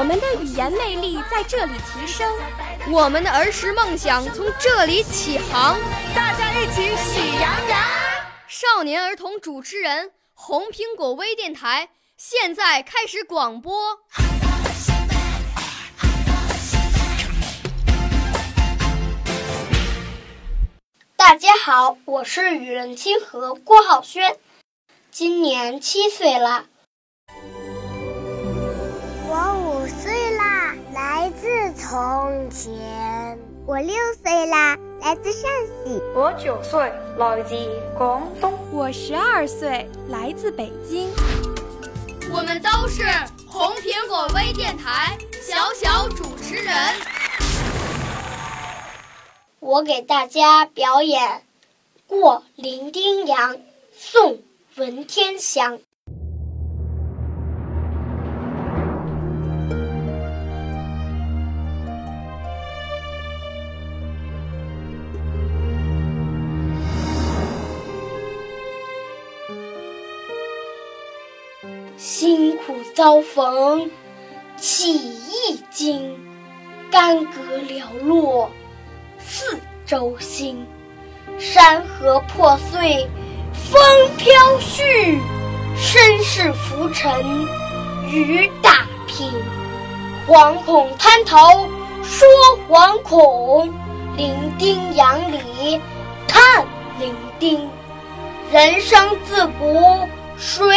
我们的语言魅力在这里提升，我们的儿时梦想从这里起航。大家一起喜羊羊。少年儿童主持人，红苹果微电台现在开始广播。大家好，我是雨润清河郭浩轩，今年七岁了。从前。我六岁啦，来自陕西。我九岁，来自广东。我十二岁，来自北京。我们都是红苹果微电台小小主持人。我给大家表演《过零丁洋》，宋·文天祥。辛苦遭逢起一经，干戈寥落四周星。山河破碎风飘絮，身世浮沉雨打萍。惶恐滩头说惶恐，零丁洋里看零丁。人生自古谁，